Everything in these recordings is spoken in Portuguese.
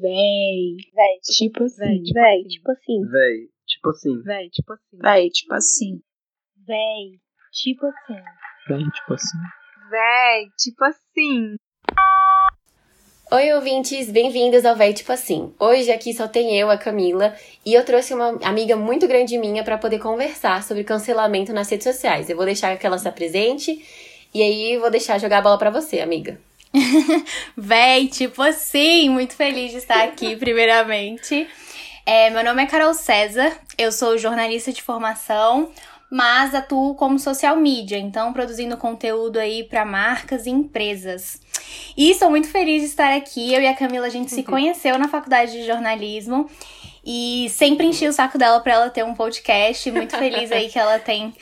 Véi. Véi. Tipo assim. Véi, tipo assim. Véi, tipo assim. Véi, tipo assim. Véi, tipo assim. Véi, tipo assim. Véi, tipo assim. Véi, tipo assim. Oi, ouvintes, bem-vindos ao Véi Tipo Assim. Hoje aqui só tem eu, a Camila, e eu trouxe uma amiga muito grande minha para poder conversar sobre cancelamento nas redes sociais. Eu vou deixar que ela se apresente e aí vou deixar jogar a bola para você, amiga. Véi, tipo assim, muito feliz de estar aqui, primeiramente. É, meu nome é Carol César, eu sou jornalista de formação, mas atuo como social media, então produzindo conteúdo aí para marcas e empresas. E estou muito feliz de estar aqui. Eu e a Camila, a gente se conheceu na faculdade de jornalismo e sempre enchi o saco dela para ela ter um podcast. Muito feliz aí que ela tem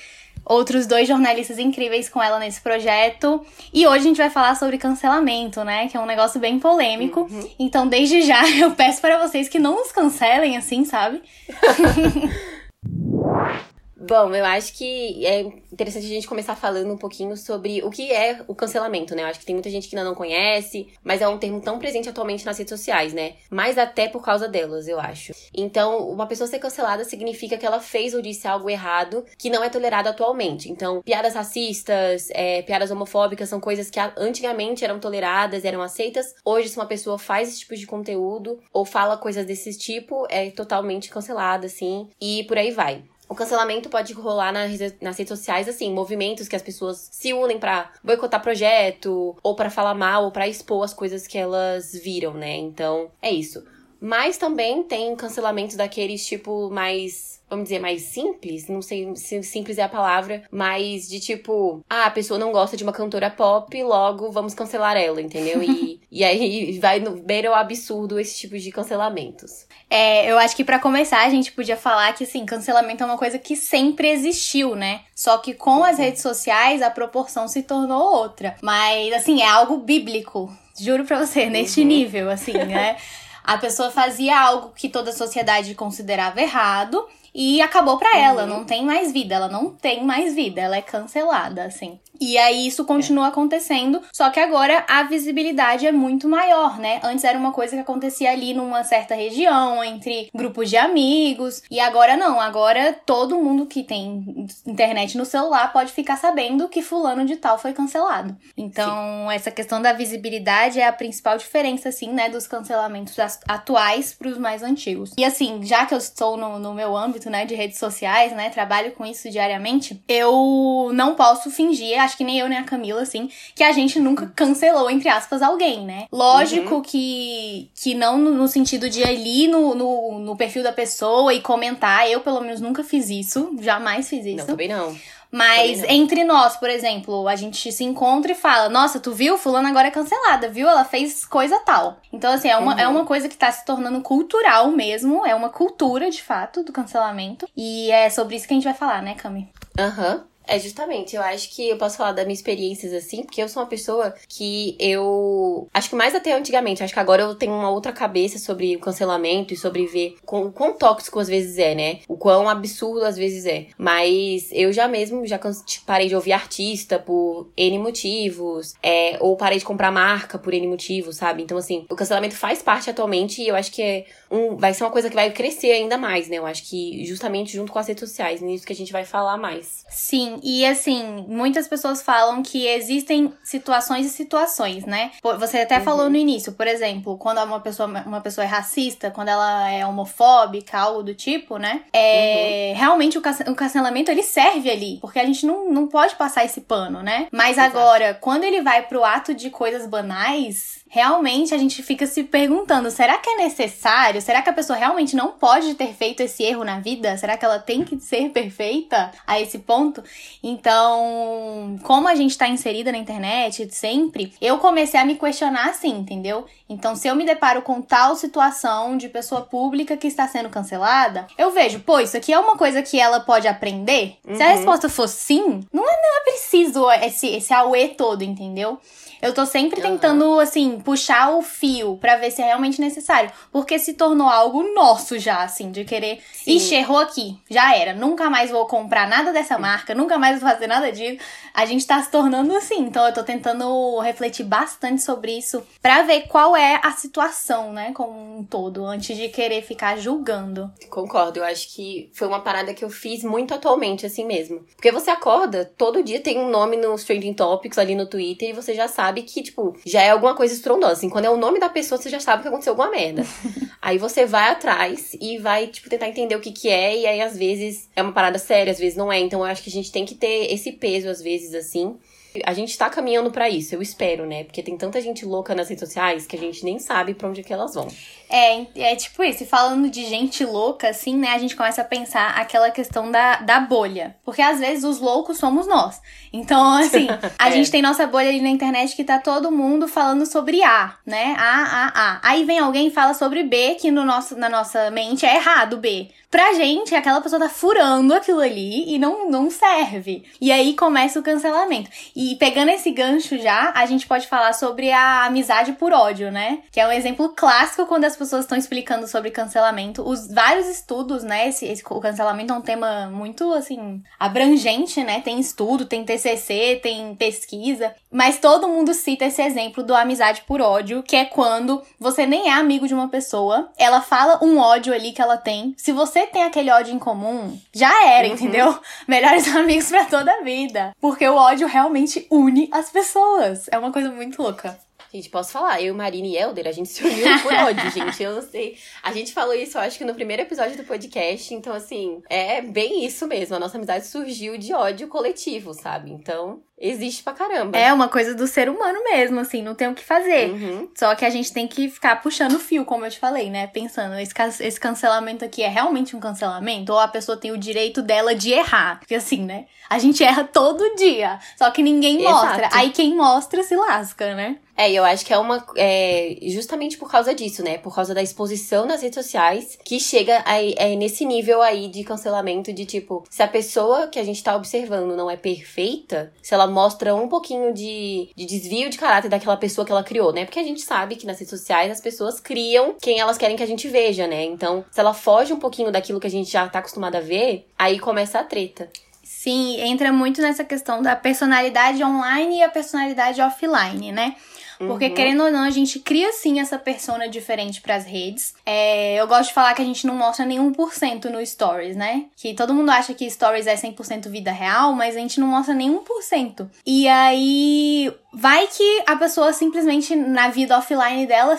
outros dois jornalistas incríveis com ela nesse projeto. E hoje a gente vai falar sobre cancelamento, né? Que é um negócio bem polêmico. Então, desde já, eu peço para vocês que não nos cancelem assim, sabe? Bom, eu acho que é interessante a gente começar falando um pouquinho sobre o que é o cancelamento, né? Eu acho que tem muita gente que ainda não conhece, mas é um termo tão presente atualmente nas redes sociais, né? Mais até por causa delas, eu acho. Então, uma pessoa ser cancelada significa que ela fez ou disse algo errado que não é tolerado atualmente. Então, piadas racistas, é, piadas homofóbicas são coisas que antigamente eram toleradas, eram aceitas. Hoje, se uma pessoa faz esse tipo de conteúdo ou fala coisas desse tipo, é totalmente cancelada, assim, e por aí vai. O cancelamento pode rolar nas, nas redes sociais, assim, movimentos que as pessoas se unem pra boicotar projeto, ou pra falar mal, ou pra expor as coisas que elas viram, né? Então, é isso. Mas também tem cancelamentos daqueles, tipo, mais vamos dizer, mais simples, não sei se simples é a palavra, mas de tipo, ah, a pessoa não gosta de uma cantora pop, logo vamos cancelar ela, entendeu? E, e aí vai no beira o absurdo esse tipo de cancelamentos. É, eu acho que para começar a gente podia falar que assim, cancelamento é uma coisa que sempre existiu, né? Só que com as redes sociais a proporção se tornou outra. Mas assim, é algo bíblico. Juro pra você, neste Uhum. nível, assim, né? A pessoa fazia algo que toda a sociedade considerava errado e acabou pra ela, Uhum. não tem mais vida, ela não tem mais vida, ela é cancelada, assim. E aí isso continua acontecendo, só que agora a visibilidade é muito maior, né? Antes era uma coisa que acontecia ali numa certa região, entre grupos de amigos, e agora não, agora todo mundo que tem internet no celular pode ficar sabendo que fulano de tal foi cancelado. Então, essa questão da visibilidade é a principal diferença, assim, né, dos cancelamentos atuais pros mais antigos. E assim, já que eu estou no, no meu âmbito, né, de redes sociais, né, trabalho com isso diariamente, eu não posso fingir, acho que nem eu nem a Camila, assim, que a gente nunca cancelou, entre aspas, alguém, né? Lógico que, que não no, sentido de ir ali no, no, no perfil da pessoa e comentar, eu pelo menos nunca fiz isso, jamais fiz isso. Não, também não. Mas entre nós, por exemplo, a gente se encontra e fala: Nossa, tu viu? Fulano agora é cancelada, viu? Ela fez coisa tal. Então, assim, é uma, Uhum. é uma coisa que tá se tornando cultural mesmo. É uma cultura, de fato, do cancelamento. E é sobre isso que a gente vai falar, né, Cami? Aham. É justamente, eu acho que eu posso falar das minhas experiências assim, porque eu sou uma pessoa que eu. Acho que mais até antigamente, acho que agora eu tenho uma outra cabeça sobre o cancelamento e sobre ver com- o quão tóxico às vezes é, né? O quão absurdo às vezes é. Mas eu já mesmo já tipo, parei de ouvir artista por N motivos, é, ou parei de comprar marca por N motivos, sabe? Então, assim, o cancelamento faz parte atualmente e eu acho que é um, vai ser uma coisa que vai crescer ainda mais, né? Eu acho que justamente junto com as redes sociais, nisso que a gente vai falar mais. Sim, e assim, muitas pessoas falam que existem situações e situações, né? Você até falou no início, por exemplo, quando uma pessoa, uma pessoa é racista, quando ela é homofóbica, algo do tipo, né? É, Realmente o, o cancelamento ele serve ali, porque a gente não, não pode passar esse pano, né? Mas Exato. agora, quando ele vai pro ato de coisas banais, realmente a gente fica se perguntando: será que é necessário? Será que a pessoa realmente não pode ter feito esse erro na vida? Será que ela tem que ser perfeita a esse ponto? Então, como a gente tá inserida na internet sempre, eu comecei a me questionar assim, entendeu? Então, se eu me deparo com tal situação de pessoa pública que está sendo cancelada, eu vejo, pô, isso aqui é uma coisa que ela pode aprender? Se a Uhum. resposta for sim, não é, não é preciso esse, esse auê todo, entendeu? Eu tô sempre tentando, assim, puxar o fio pra ver se é realmente necessário. Porque se tornou algo nosso já, assim, de querer. Sim. Ixi, errou aqui. Já era. Nunca mais vou comprar nada dessa marca, nunca mais vou fazer nada disso. A gente tá se tornando assim. Então eu tô tentando refletir bastante sobre isso pra ver qual qual é a situação, né, como um todo, antes de querer ficar julgando. Concordo, eu acho que foi uma parada que eu fiz muito atualmente, assim mesmo. Porque você acorda, todo dia tem um nome nos Trending Topics ali no Twitter e você já sabe que, tipo, já é alguma coisa estrondosa. Assim, quando é o nome da pessoa, você já sabe que aconteceu alguma merda. aí você vai atrás e vai, tipo, tentar entender o que que é, e aí às vezes é uma parada séria, às vezes não é. Então eu acho que a gente tem que ter esse peso, às vezes, assim. A gente tá caminhando para isso, eu espero, né? Porque tem tanta gente louca nas redes sociais que a gente nem sabe para onde é que elas vão. É, é tipo isso. E falando de gente louca, assim, né? A gente começa a pensar aquela questão da, da bolha. Porque às vezes os loucos somos nós. Então, assim, a É. gente tem nossa bolha ali na internet que tá todo mundo falando sobre A, né? A, A, A. Aí vem alguém e fala sobre B, que no nosso, na nossa mente é errado B. Pra gente, aquela pessoa tá furando aquilo ali e não, não serve. E aí começa o cancelamento. E pegando esse gancho já, a gente pode falar sobre a amizade por ódio, né? Que é um exemplo clássico quando as pessoas estão explicando sobre cancelamento. Os vários estudos, né? Esse, esse- o cancelamento é um tema muito, assim, abrangente, né? Tem estudo, tem TCC, tem pesquisa. Mas todo mundo cita esse exemplo do amizade por ódio, que é quando você nem é amigo de uma pessoa, ela fala um ódio ali que ela tem. Se você tem aquele ódio em comum, já era, Uhum. entendeu? Melhores amigos pra toda a vida. Porque o ódio realmente une as pessoas. É uma coisa muito louca. Gente, posso falar, eu, Marina e Helder, a gente se uniu por ódio, gente. Eu não sei. A gente falou isso, eu acho que no primeiro episódio do podcast. Então, assim, é bem isso mesmo. A nossa amizade surgiu de ódio coletivo, sabe? Então, existe pra caramba. É uma coisa do ser humano mesmo, assim, não tem o que fazer. Uhum. Só que a gente tem que ficar puxando o fio, como eu te falei, né? Pensando, esse, esse cancelamento aqui é realmente um cancelamento? Ou a pessoa tem o direito dela de errar? Porque assim, né? A gente erra todo dia. Só que ninguém Exato. mostra. Aí quem mostra se lasca, né? É, eu acho que é uma. É, justamente por causa disso, né? Por causa da exposição nas redes sociais, que chega aí, é, nesse nível aí de cancelamento de tipo, se a pessoa que a gente tá observando não é perfeita, se ela mostra um pouquinho de, de desvio de caráter daquela pessoa que ela criou, né? Porque a gente sabe que nas redes sociais as pessoas criam quem elas querem que a gente veja, né? Então, se ela foge um pouquinho daquilo que a gente já tá acostumado a ver, aí começa a treta. Sim, entra muito nessa questão da personalidade online e a personalidade offline, né? Porque, Uhum. querendo ou não, a gente cria sim essa persona diferente pras redes. É, eu gosto de falar que a gente não mostra nenhum por cento no Stories, né? Que todo mundo acha que Stories é 100% vida real, mas a gente não mostra nenhum por cento. E aí, vai que a pessoa simplesmente, na vida offline dela,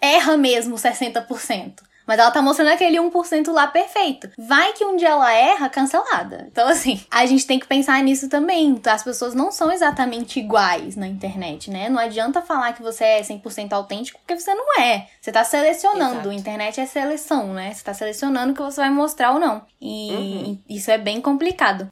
erra mesmo 60%. Mas ela tá mostrando aquele 1% lá perfeito. Vai que um dia ela erra, cancelada. Então, assim, a gente tem que pensar nisso também. As pessoas não são exatamente iguais na internet, né? Não adianta falar que você é 100% autêntico, porque você não é. Você tá selecionando. Exato. Internet é seleção, né? Você tá selecionando o que você vai mostrar ou não. E Uhum. isso é bem complicado.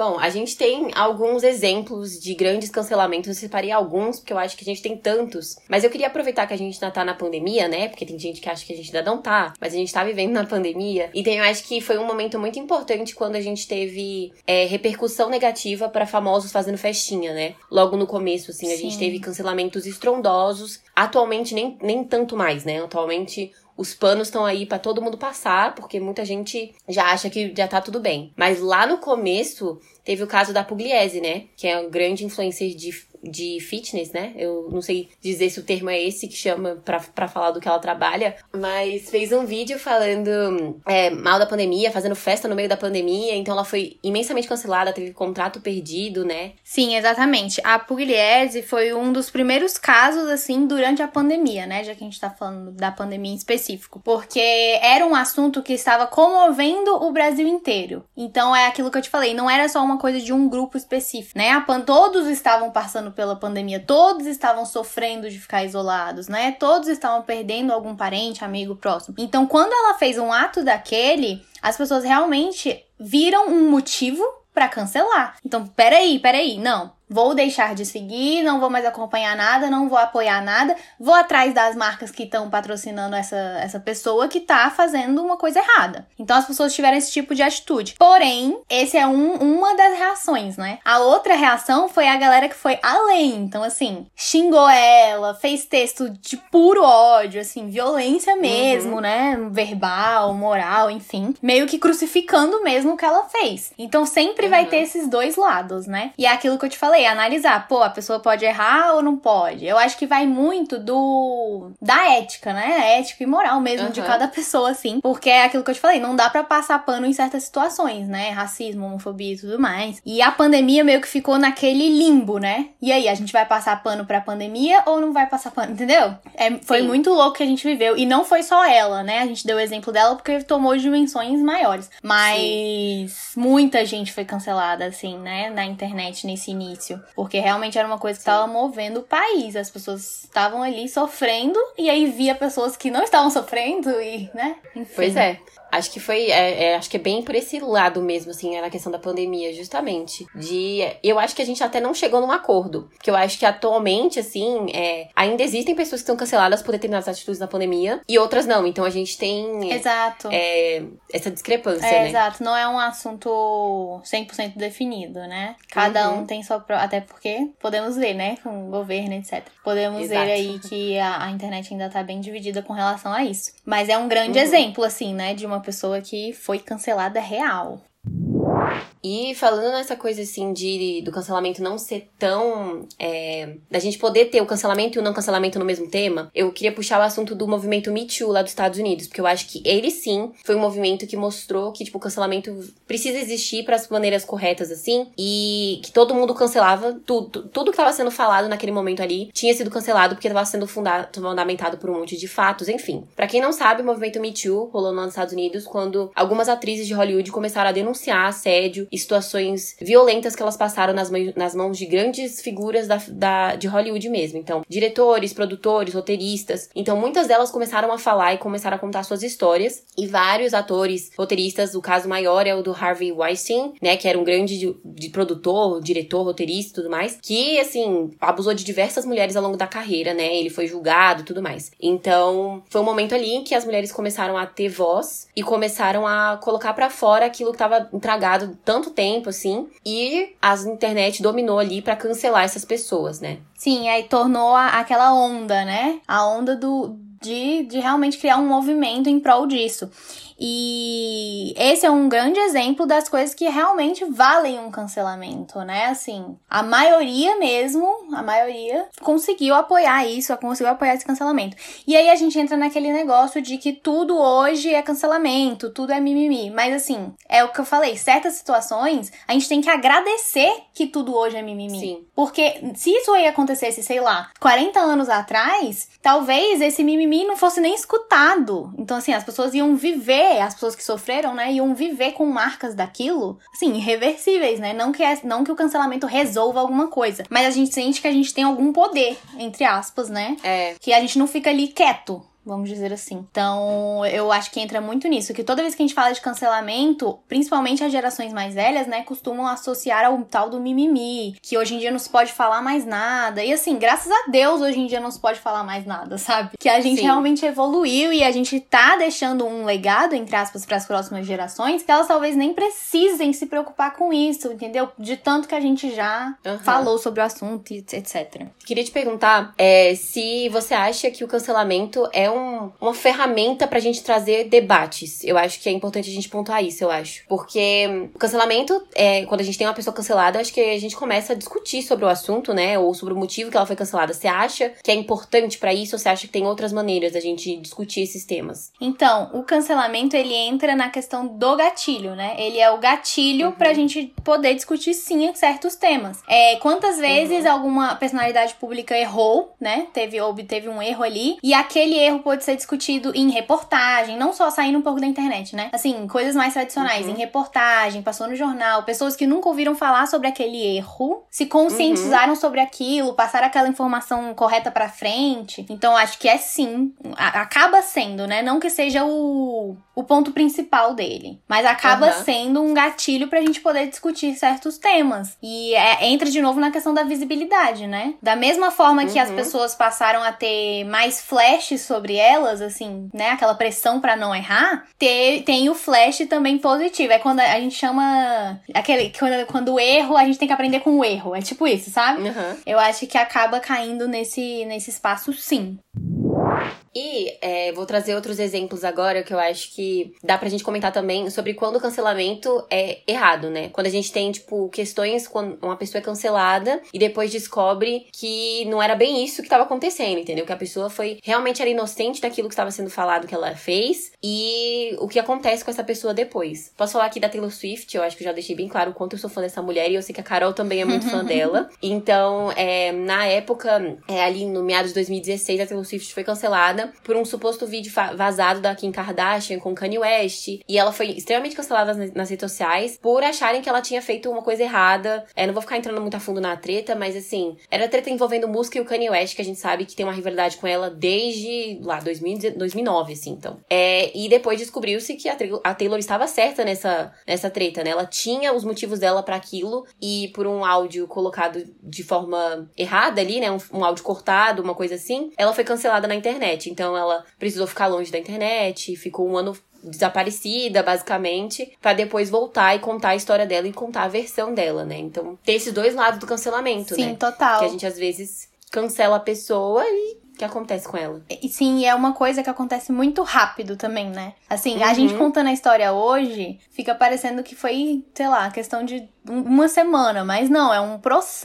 Bom, a gente tem alguns exemplos de grandes cancelamentos. Eu separei alguns, porque eu acho que a gente tem tantos. Mas eu queria aproveitar que a gente ainda tá na pandemia, né? Porque tem gente que acha que a gente ainda não tá, mas a gente tá vivendo na pandemia. Então eu acho que foi um momento muito importante quando a gente teve é, repercussão negativa pra famosos fazendo festinha, né? Logo no começo, assim, a gente Sim. teve cancelamentos estrondosos. Atualmente, nem, nem tanto mais, né? Atualmente. Os panos estão aí pra todo mundo passar, porque muita gente já acha que já tá tudo bem. Mas lá no começo, teve o caso da Pugliese, né? Que é um grande influencer de, de fitness, né? Eu não sei dizer se o termo é esse que chama pra falar do que ela trabalha. Mas fez um vídeo falando é, mal da pandemia, fazendo festa no meio da pandemia. Então ela foi imensamente cancelada, teve contrato perdido, né? Sim, exatamente. A Pugliese foi um dos primeiros casos, assim, durante a pandemia, né? Já que a gente tá falando da pandemia em específico. Porque era um assunto que estava comovendo o Brasil inteiro. Então é aquilo que eu te falei, não era só uma coisa de um grupo específico, né? A pan todos estavam passando pela pandemia, todos estavam sofrendo de ficar isolados, né? Todos estavam perdendo algum parente, amigo próximo. Então, quando ela fez um ato daquele, as pessoas realmente viram um motivo pra cancelar. Então, peraí, peraí, não. Vou deixar de seguir, não vou mais acompanhar nada, não vou apoiar nada, vou atrás das marcas que estão patrocinando essa, essa pessoa que tá fazendo uma coisa errada. Então as pessoas tiveram esse tipo de atitude. Porém, esse é um, uma das reações, né? A outra reação foi a galera que foi além. Então, assim, xingou ela, fez texto de puro ódio, assim, violência mesmo, né? Verbal, moral, enfim. Meio que crucificando mesmo o que ela fez. Então sempre vai Uhum. ter esses dois lados, né? E é aquilo que eu te falei falei, analisar, pô, a pessoa pode errar ou não pode. Eu acho que vai muito do da ética, né? Ética e moral mesmo uhum. de cada pessoa, assim. Porque é aquilo que eu te falei, não dá para passar pano em certas situações, né? Racismo, homofobia e tudo mais. E a pandemia meio que ficou naquele limbo, né? E aí, a gente vai passar pano pra pandemia ou não vai passar pano, entendeu? É, foi Sim. muito louco que a gente viveu. E não foi só ela, né? A gente deu o exemplo dela porque tomou dimensões maiores. Mas Sim. muita gente foi cancelada, assim, né? Na internet nesse início. Porque realmente era uma coisa que estava movendo o país. As pessoas estavam ali sofrendo e aí via pessoas que não estavam sofrendo e, né? Enfim. Pois é. Acho que foi, é, é, acho que é bem por esse lado mesmo, assim, é na questão da pandemia, justamente. De, eu acho que a gente até não chegou num acordo. Porque eu acho que atualmente, assim, é, ainda existem pessoas que estão canceladas por determinadas atitudes na pandemia e outras não. Então a gente tem. Exato. É, essa discrepância, é, né? Exato. Não é um assunto 100% definido, né? Cada uhum. um tem sua. Até porque podemos ver, né? Com o governo, etc. Podemos Exato. ver aí que a, a, internet ainda tá bem dividida com relação a isso. Mas é um grande uhum. exemplo, assim, né? De uma pessoa que foi cancelada real. E falando nessa coisa assim de do cancelamento não ser tão. É, da gente poder ter o cancelamento e o não cancelamento no mesmo tema, eu queria puxar o assunto do movimento Me Too lá dos Estados Unidos, porque eu acho que ele sim foi um movimento que mostrou que, tipo, o cancelamento precisa existir para as maneiras corretas, assim, e que todo mundo cancelava tudo. Tudo que estava sendo falado naquele momento ali tinha sido cancelado porque estava sendo fundado, fundamentado por um monte de fatos, enfim. para quem não sabe, o movimento Me Too rolou nos Estados Unidos quando algumas atrizes de Hollywood começaram a denunciar assédio e situações violentas que elas passaram nas, nas mãos de grandes figuras da, da, de Hollywood mesmo. Então, diretores, produtores, roteiristas. Então, muitas delas começaram a falar e começaram a contar suas histórias. E vários atores, roteiristas, o caso maior é o do Harvey Weinstein, né? Que era um grande de, de produtor, diretor, roteirista e tudo mais. Que, assim, abusou de diversas mulheres ao longo da carreira, né? Ele foi julgado e tudo mais. Então, foi um momento ali em que as mulheres começaram a ter voz e começaram a colocar para fora aquilo que estava entragado tanto tempo, assim, e a internet dominou ali para cancelar essas pessoas, né? Sim, aí tornou a, aquela onda, né? A onda do, de, de realmente criar um movimento em prol disso. E esse é um grande exemplo das coisas que realmente valem um cancelamento, né? Assim, a maioria mesmo, a maioria conseguiu apoiar isso, conseguiu apoiar esse cancelamento. E aí a gente entra naquele negócio de que tudo hoje é cancelamento, tudo é mimimi. Mas assim, é o que eu falei, certas situações a gente tem que agradecer que tudo hoje é mimimi. Sim. Porque se isso aí acontecesse, sei lá, 40 anos atrás, talvez esse mimimi não fosse nem escutado. Então, assim, as pessoas iam viver as pessoas que sofreram, né, iam viver com marcas daquilo, assim, irreversíveis, né? Não que, é, não que o cancelamento resolva alguma coisa, mas a gente sente que a gente tem algum poder, entre aspas, né? É. Que a gente não fica ali quieto vamos dizer assim. Então, eu acho que entra muito nisso, que toda vez que a gente fala de cancelamento, principalmente as gerações mais velhas, né, costumam associar ao tal do mimimi, que hoje em dia não se pode falar mais nada. E assim, graças a Deus, hoje em dia não se pode falar mais nada, sabe? Que a gente Sim. realmente evoluiu e a gente tá deixando um legado, entre aspas, para as próximas gerações, que elas talvez nem precisem se preocupar com isso, entendeu? De tanto que a gente já uhum. falou sobre o assunto, etc. Queria te perguntar é, se você acha que o cancelamento é um, uma ferramenta pra gente trazer debates. Eu acho que é importante a gente pontuar isso, eu acho. Porque o cancelamento, é, quando a gente tem uma pessoa cancelada, acho que a gente começa a discutir sobre o assunto, né? Ou sobre o motivo que ela foi cancelada. Você acha que é importante para isso ou você acha que tem outras maneiras da gente discutir esses temas? Então, o cancelamento ele entra na questão do gatilho, né? Ele é o gatilho uhum. pra gente poder discutir sim certos temas. É, quantas vezes uhum. alguma personalidade pública errou, né? Teve, obteve um erro ali, e aquele erro pode ser discutido em reportagem, não só saindo um pouco da internet, né? Assim, coisas mais tradicionais, uhum. em reportagem, passou no jornal, pessoas que nunca ouviram falar sobre aquele erro, se conscientizaram uhum. sobre aquilo, passaram aquela informação correta para frente. Então, acho que é sim, acaba sendo, né? Não que seja o, o ponto principal dele, mas acaba uhum. sendo um gatilho pra gente poder discutir certos temas. E é, entra de novo na questão da visibilidade, né? Da mesma forma que as uhum. pessoas passaram a ter mais flashes sobre sobre elas, assim, né? Aquela pressão para não errar, ter, tem o flash também positivo. É quando a gente chama. Aquele, quando, quando o erro, a gente tem que aprender com o erro. É tipo isso, sabe? Uhum. Eu acho que acaba caindo nesse, nesse espaço, sim. E é, vou trazer outros exemplos agora que eu acho que dá pra gente comentar também sobre quando o cancelamento é errado, né? Quando a gente tem, tipo, questões quando uma pessoa é cancelada e depois descobre que não era bem isso que estava acontecendo, entendeu? Que a pessoa foi realmente era inocente daquilo que estava sendo falado que ela fez e o que acontece com essa pessoa depois. Posso falar aqui da Taylor Swift, eu acho que eu já deixei bem claro o quanto eu sou fã dessa mulher e eu sei que a Carol também é muito fã dela. Então, é, na época, é, ali no meados de 2016, a Taylor Swift foi cancelada por um suposto vídeo vazado da Kim Kardashian com Kanye West. E ela foi extremamente cancelada nas, redes sociais por acharem que ela tinha feito uma coisa errada. É, não vou ficar entrando muito a fundo na treta, mas assim, era treta envolvendo música e o Kanye West, que a gente sabe que tem uma rivalidade com ela desde lá 2000, 2009, assim, então. É, e depois descobriu-se que a, a, Taylor estava certa nessa, nessa treta, né? Ela tinha os motivos dela para aquilo e por um áudio colocado de forma errada ali, né? Um, um áudio cortado, uma coisa assim, ela foi cancelada na internet. Então ela precisou ficar longe da internet, ficou um ano desaparecida, basicamente, para depois voltar e contar a história dela e contar a versão dela, né? Então, tem esses dois lados do cancelamento, Sim, né? Sim, total. Que a gente às vezes cancela a pessoa e o que acontece com ela. E sim, é uma coisa que acontece muito rápido também, né? Assim, uhum. a gente contando a história hoje, fica parecendo que foi, sei lá, questão de uma semana, mas não, é um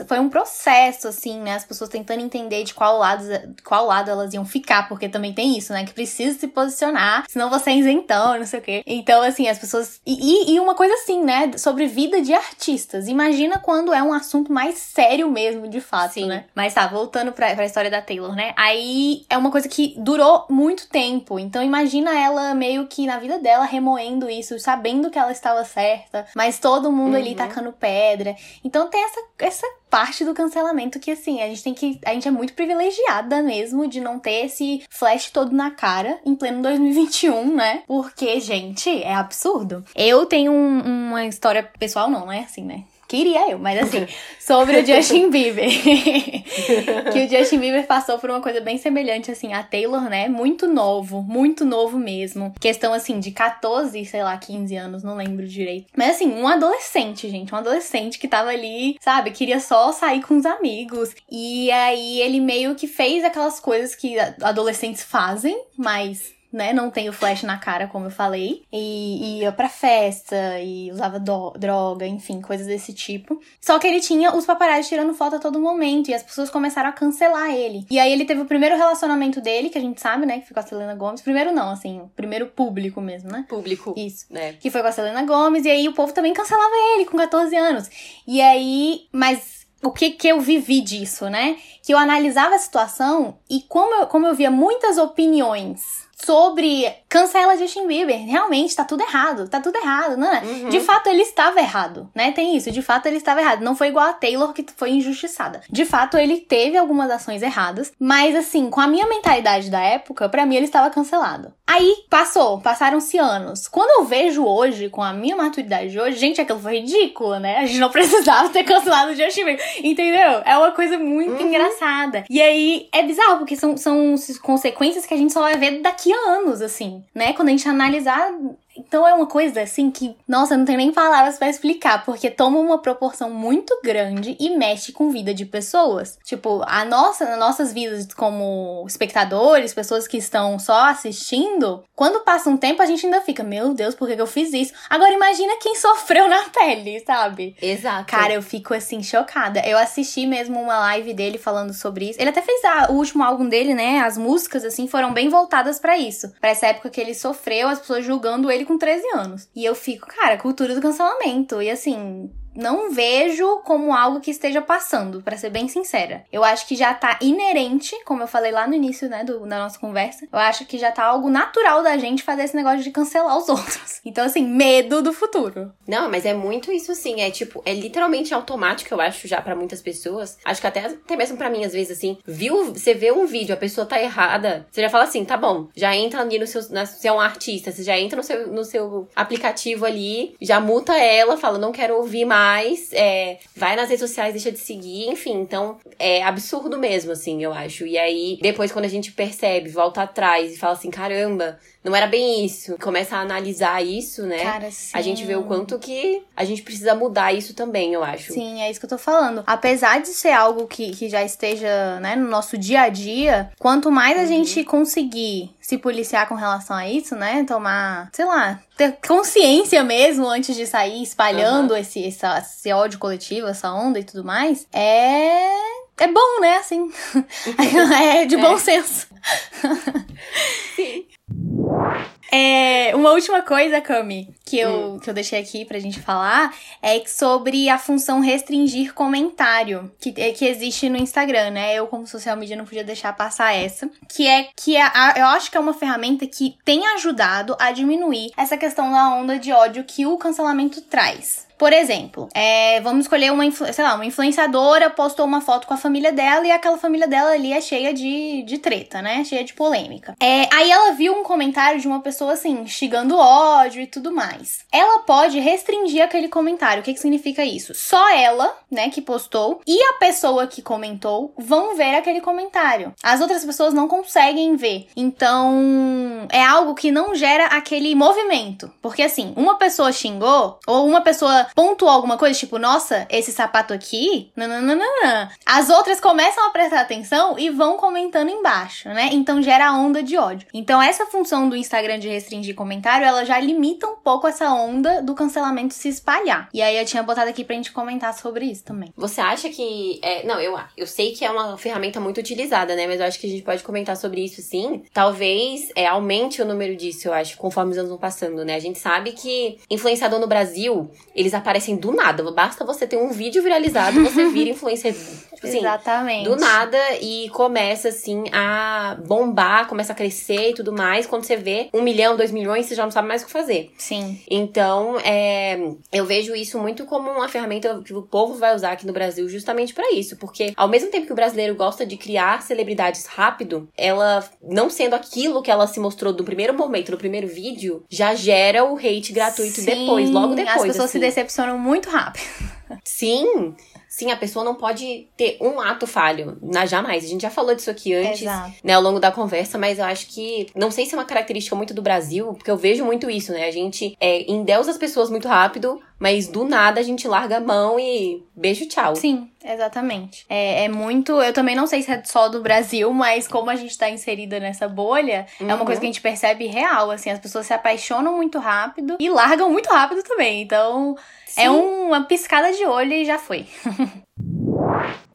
foi um processo, assim, né? As pessoas tentando entender de qual lado, qual lado elas iam ficar, porque também tem isso, né? Que precisa se posicionar, senão você é isentão, não sei o quê. Então, assim, as pessoas. E, e uma coisa assim, né? Sobre vida de artistas. Imagina quando é um assunto mais sério mesmo, de fato, Sim. né? Mas tá, voltando pra, pra história da Taylor, né? Aí é uma coisa que durou muito tempo. Então, imagina ela meio que na vida dela remoendo isso, sabendo que ela estava certa, mas todo mundo uhum. ali tacando pedra. Então tem essa, essa parte do cancelamento que, assim, a gente tem que. A gente é muito privilegiada mesmo de não ter esse flash todo na cara em pleno 2021, né? Porque, gente, é absurdo. Eu tenho um, uma história pessoal, não, é assim, né? Queria eu, mas assim, sobre o Justin Bieber. que o Justin Bieber passou por uma coisa bem semelhante, assim, a Taylor, né? Muito novo, muito novo mesmo. Questão, assim, de 14, sei lá, 15 anos, não lembro direito. Mas, assim, um adolescente, gente. Um adolescente que tava ali, sabe? Queria só sair com os amigos. E aí ele meio que fez aquelas coisas que adolescentes fazem, mas né? Não tem o flash na cara, como eu falei. E, e ia pra festa, e usava do, droga, enfim, coisas desse tipo. Só que ele tinha os paparazzi tirando foto a todo momento, e as pessoas começaram a cancelar ele. E aí ele teve o primeiro relacionamento dele, que a gente sabe, né? Que foi com a Selena Gomes. Primeiro não, assim, o primeiro público mesmo, né? Público. Isso. É. Que foi com a Selena Gomes, e aí o povo também cancelava ele com 14 anos. E aí, mas o que que eu vivi disso, né? Que eu analisava a situação e como eu, como eu via muitas opiniões sobre cancela Justin Bieber. Realmente, tá tudo errado. Tá tudo errado, né? Uhum. De fato, ele estava errado, né? Tem isso. De fato, ele estava errado. Não foi igual a Taylor, que foi injustiçada. De fato, ele teve algumas ações erradas. Mas, assim, com a minha mentalidade da época, para mim ele estava cancelado. Aí, passou. Passaram-se anos. Quando eu vejo hoje, com a minha maturidade de hoje, gente, aquilo foi ridículo, né? A gente não precisava ter cancelado o Justin Bieber. Entendeu? É uma coisa muito uhum. engraçada. E aí, é bizarro, porque são, são consequências que a gente só vai ver daqui a anos, assim, né? Quando a gente analisar então é uma coisa assim que, nossa, não tem nem palavras para explicar, porque toma uma proporção muito grande e mexe com vida de pessoas. Tipo, a nossa, nossas vidas como espectadores, pessoas que estão só assistindo, quando passa um tempo a gente ainda fica, meu Deus, por que eu fiz isso? Agora imagina quem sofreu na pele, sabe? Exato. Cara, eu fico assim chocada. Eu assisti mesmo uma live dele falando sobre isso. Ele até fez a, o último álbum dele, né? As músicas assim foram bem voltadas para isso, para essa época que ele sofreu, as pessoas julgando ele com 13 anos. E eu fico, cara, cultura do cancelamento. E assim, não vejo como algo que esteja passando, para ser bem sincera. Eu acho que já tá inerente, como eu falei lá no início, né, do, da nossa conversa. Eu acho que já tá algo natural da gente fazer esse negócio de cancelar os outros. Então, assim, medo do futuro. Não, mas é muito isso, assim. É tipo, é literalmente automático, eu acho, já para muitas pessoas. Acho que até, até mesmo para mim, às vezes, assim, viu, você vê um vídeo, a pessoa tá errada, você já fala assim, tá bom, já entra ali no seu. Na, você é um artista, você já entra no seu, no seu aplicativo ali, já multa ela, fala, não quero ouvir mais mais, é, vai nas redes sociais, deixa de seguir, enfim. Então, é absurdo mesmo, assim, eu acho. E aí, depois, quando a gente percebe, volta atrás e fala assim, caramba, não era bem isso. Começa a analisar isso, né? Cara, sim. A gente vê o quanto que a gente precisa mudar isso também, eu acho. Sim, é isso que eu tô falando. Apesar de ser algo que, que já esteja, né, no nosso dia a dia, quanto mais a Uhum. gente conseguir se policiar com relação a isso, né, tomar, sei lá, ter consciência mesmo antes de sair espalhando Uhum. esse, essa- esse ódio coletivo, essa onda e tudo mais, é. É bom, né? Assim. é de bom É. senso. Sim. É, uma última coisa, Cami, que eu, que eu deixei aqui pra gente falar é sobre a função restringir comentário que, é, que existe no Instagram, né? Eu, como social media, não podia deixar passar essa. Que é que a- a- eu acho que é uma ferramenta que tem ajudado a diminuir essa questão da onda de ódio que o cancelamento traz. Por exemplo, é, vamos escolher uma, sei lá, uma influenciadora postou uma foto com a família dela e aquela família dela ali é cheia de, de treta, né? Cheia de polêmica. É, aí ela viu um comentário de uma pessoa assim, instigando ódio e tudo mais. Ela pode restringir aquele comentário. O que, que significa isso? Só ela, né, que postou, e a pessoa que comentou vão ver aquele comentário. As outras pessoas não conseguem ver. Então, é algo que não gera aquele movimento. Porque assim, uma pessoa xingou, ou uma pessoa pontuou alguma coisa, tipo, nossa, esse sapato aqui, nananana. As outras começam a prestar atenção e vão comentando embaixo, né? Então gera a onda de ódio. Então essa função do Instagram de restringir comentário, ela já limita um pouco essa onda do cancelamento se espalhar. E aí eu tinha botado aqui pra gente comentar sobre isso também. Você acha que. É, não, eu, eu sei que é uma ferramenta muito utilizada, né? Mas eu acho que a gente pode comentar sobre isso sim. Talvez é, aumente o número disso, eu acho, conforme os anos vão passando, né? A gente sabe que influenciador no Brasil, eles aparecem do nada. Basta você ter um vídeo viralizado, você vira influenciador. Tipo assim, Exatamente. do nada e começa assim a bombar, começa a crescer e tudo mais. Quando você vê um milhão, dois milhões, você já não sabe mais o que fazer. Sim. Então, é, eu vejo isso muito como uma ferramenta que o povo vai usar aqui no Brasil justamente pra isso, porque ao mesmo tempo que o brasileiro gosta de criar celebridades rápido, ela não sendo aquilo que ela se mostrou do primeiro momento, no primeiro vídeo, já gera o hate gratuito Sim, depois, logo depois. As pessoas se assim. decepcionam muito rápido. Sim. Sim, a pessoa não pode ter um ato falho. Na, jamais. A gente já falou disso aqui antes, Exato. né, ao longo da conversa, mas eu acho que. Não sei se é uma característica muito do Brasil, porque eu vejo muito isso, né? A gente é, endeusa as pessoas muito rápido, mas do nada a gente larga a mão e beijo, tchau. Sim, exatamente. É, é muito. Eu também não sei se é só do Brasil, mas como a gente tá inserida nessa bolha, é uma Uhum. coisa que a gente percebe real. Assim, as pessoas se apaixonam muito rápido e largam muito rápido também. Então, é Sim. uma piscada de olho e já foi.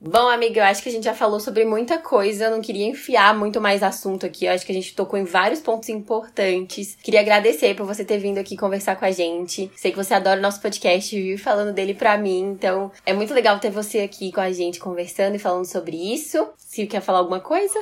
Bom, amiga, eu acho que a gente já falou sobre muita coisa. Eu não queria enfiar muito mais assunto aqui. Eu acho que a gente tocou em vários pontos importantes. Queria agradecer por você ter vindo aqui conversar com a gente. Sei que você adora o nosso podcast e vive falando dele pra mim. Então, é muito legal ter você aqui com a gente conversando e falando sobre isso. Se quer falar alguma coisa?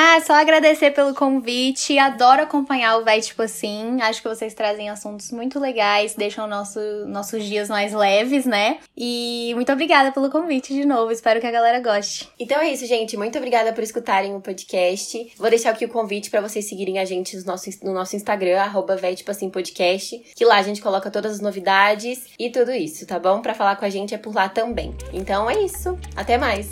Ah, só agradecer pelo convite. Adoro acompanhar o Vai Tipo Assim. Acho que vocês trazem assuntos muito legais, deixam nosso, nossos dias mais leves, né? E muito obrigada pelo convite de novo. Espero que a galera goste. Então é isso, gente. Muito obrigada por escutarem o podcast. Vou deixar aqui o convite pra vocês seguirem a gente no nosso, no nosso Instagram, arroba Véi Tipo Assim Podcast, que lá a gente coloca todas as novidades e tudo isso, tá bom? Pra falar com a gente é por lá também. Então é isso. Até mais!